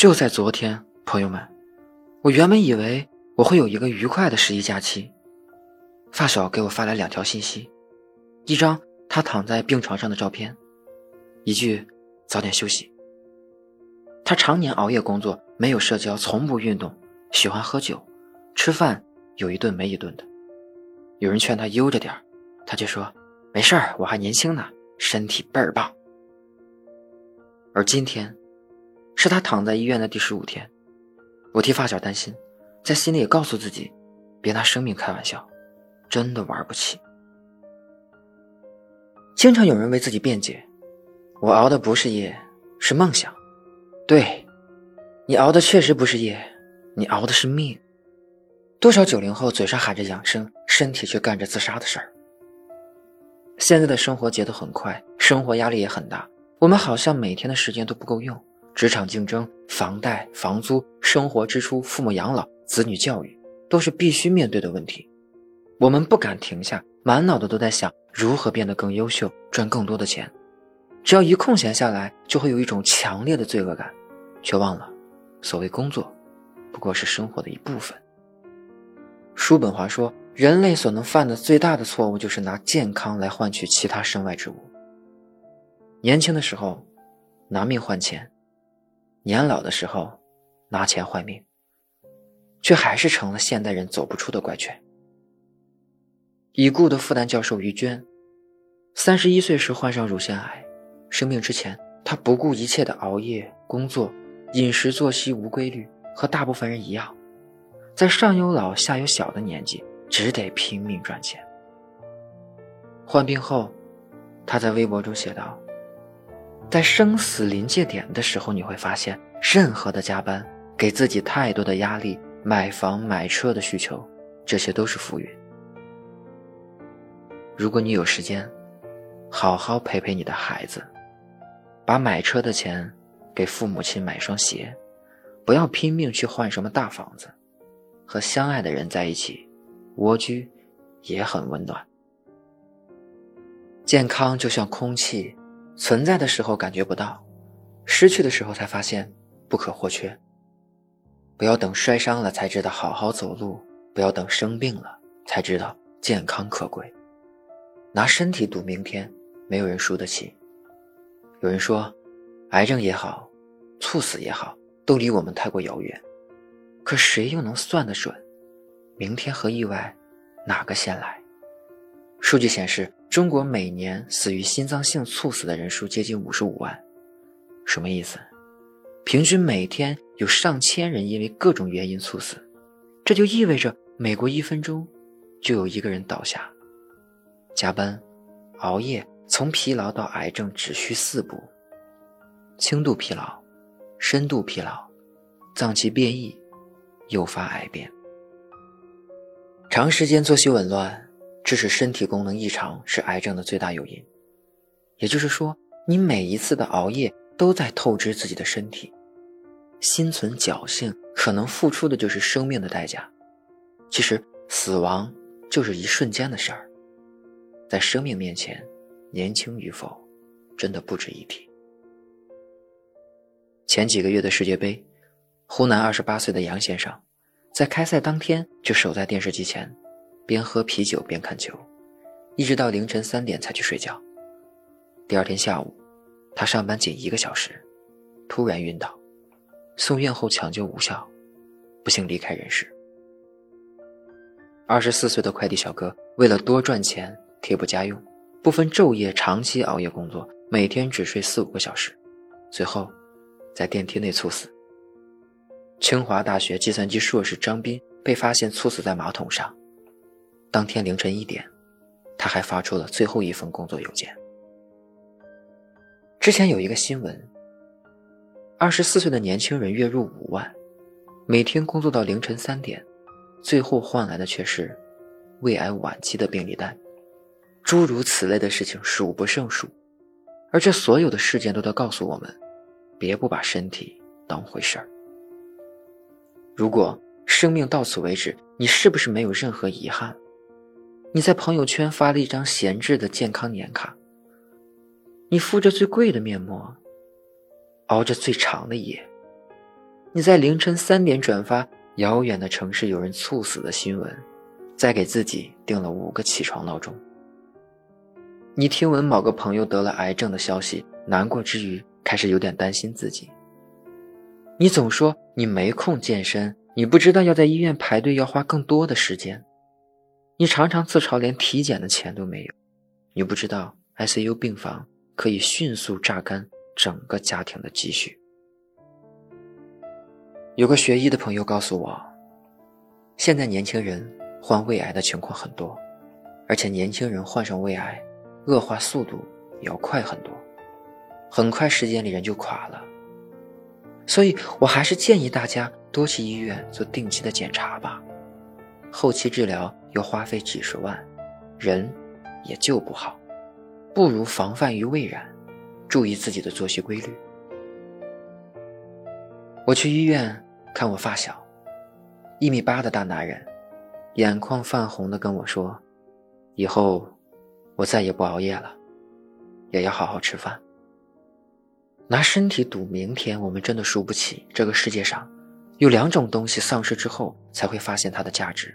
就在昨天，朋友们，我原本以为我会有一个愉快的十一假期，发小给我发来两条信息，一张他躺在病床上的照片，一句早点休息。他常年熬夜工作，没有社交，从不运动，喜欢喝酒，吃饭有一顿没一顿的。有人劝他悠着点他就说：“没事儿，我还年轻呢，身体倍儿棒。”而今天，是他躺在医院的第十五天，我替发小担心，在心里也告诉自己，别拿生命开玩笑，真的玩不起。经常有人为自己辩解：“我熬的不是夜，是梦想。”对，你熬的确实不是夜，你熬的是命。多少九零后嘴上喊着养生，身体却干着自杀的事儿。现在的生活节奏很快，生活压力也很大，我们好像每天的时间都不够用。职场竞争、房贷、房租、生活支出、父母养老、子女教育，都是必须面对的问题。我们不敢停下，满脑子都在想如何变得更优秀，赚更多的钱。只要一空闲下来，就会有一种强烈的罪恶感。却忘了，所谓工作，不过是生活的一部分。叔本华说，人类所能犯的最大的错误，就是拿健康来换取其他身外之物。年轻的时候，拿命换钱；年老的时候，拿钱换命，却还是成了现代人走不出的怪圈。已故的复旦教授于娟，三十一岁时患上乳腺癌，生病之前，她不顾一切的熬夜工作。饮食作息无规律，和大部分人一样，在上有老下有小的年纪，只得拼命赚钱。患病后，他在微博中写道：“在生死临界点的时候，你会发现，任何的加班，给自己太多的压力，买房买车的需求，这些都是浮云。如果你有时间，好好陪陪你的孩子，把买车的钱。”给父母亲买双鞋，不要拼命去换什么大房子，和相爱的人在一起，蜗居也很温暖。健康就像空气，存在的时候感觉不到，失去的时候才发现不可或缺。不要等摔伤了才知道好好走路，不要等生病了才知道健康可贵。拿身体赌明天，没有人输得起。有人说。癌症也好，猝死也好，都离我们太过遥远。可谁又能算得准，明天和意外哪个先来？数据显示，中国每年死于心脏性猝死的人数接近五十五万。什么意思？平均每天有上千人因为各种原因猝死，这就意味着每过一分钟就有一个人倒下。加班、熬夜，从疲劳到癌症只需四步。轻度疲劳、深度疲劳、脏器变异，诱发癌变。长时间作息紊乱，致使身体功能异常，是癌症的最大诱因。也就是说，你每一次的熬夜都在透支自己的身体，心存侥幸，可能付出的就是生命的代价。其实，死亡就是一瞬间的事儿，在生命面前，年轻与否，真的不值一提。前几个月的世界杯，湖南二十八岁的杨先生，在开赛当天就守在电视机前，边喝啤酒边看球，一直到凌晨三点才去睡觉。第二天下午，他上班仅一个小时，突然晕倒，送院后抢救无效，不幸离开人世。二十四岁的快递小哥为了多赚钱贴补家用，不分昼夜长期熬夜工作，每天只睡四五个小时，最后。在电梯内猝死。清华大学计算机硕士张斌被发现猝死在马桶上。当天凌晨一点，他还发出了最后一封工作邮件。之前有一个新闻：二十四岁的年轻人月入五万，每天工作到凌晨三点，最后换来的却是胃癌晚期的病历单。诸如此类的事情数不胜数，而这所有的事件都在告诉我们。别不把身体当回事儿。如果生命到此为止，你是不是没有任何遗憾？你在朋友圈发了一张闲置的健康年卡，你敷着最贵的面膜，熬着最长的夜，你在凌晨三点转发遥远的城市有人猝死的新闻，再给自己定了五个起床闹钟。你听闻某个朋友得了癌症的消息，难过之余开始有点担心自己。你总说你没空健身，你不知道要在医院排队要花更多的时间。你常常自嘲连体检的钱都没有，你不知道 ICU 病房可以迅速榨干整个家庭的积蓄。有个学医的朋友告诉我，现在年轻人患胃癌的情况很多，而且年轻人患上胃癌，恶化速度也要快很多，很快时间里人就垮了。所以我还是建议大家多去医院做定期的检查吧，后期治疗要花费几十万，人也救不好，不如防范于未然，注意自己的作息规律。我去医院看我发小，一米八的大男人，眼眶泛红的跟我说：“以后我再也不熬夜了，也要好好吃饭。”拿身体赌明天，我们真的输不起。这个世界上，有两种东西丧失之后才会发现它的价值：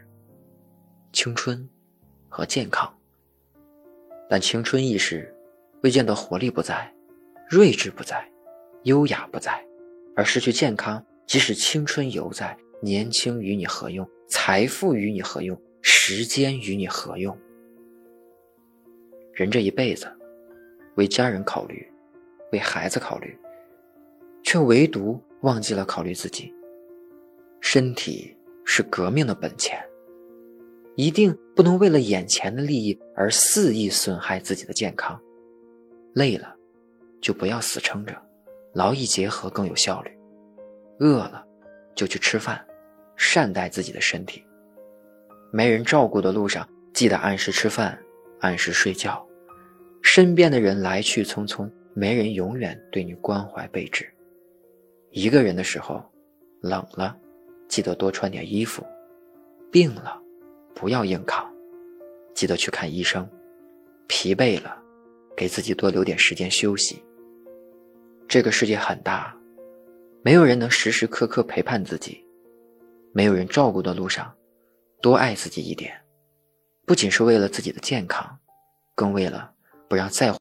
青春和健康。但青春易逝，未见得活力不在，睿智不在，优雅不在。而失去健康，即使青春犹在，年轻与你何用？财富与你何用？时间与你何用？人这一辈子，为家人考虑，为孩子考虑，却唯独忘记了考虑自己。身体是革命的本钱，一定不能为了眼前的利益而肆意损害自己的健康。累了，就不要死撑着。劳逸结合更有效率，饿了就去吃饭，善待自己的身体。没人照顾的路上，记得按时吃饭，按时睡觉。身边的人来去匆匆，没人永远对你关怀备至。一个人的时候，冷了记得多穿点衣服，病了不要硬扛，记得去看医生。疲惫了，给自己多留点时间休息。这个世界很大，没有人能时时刻刻陪伴自己，没有人照顾的路上，多爱自己一点，不仅是为了自己的健康，更为了不让再。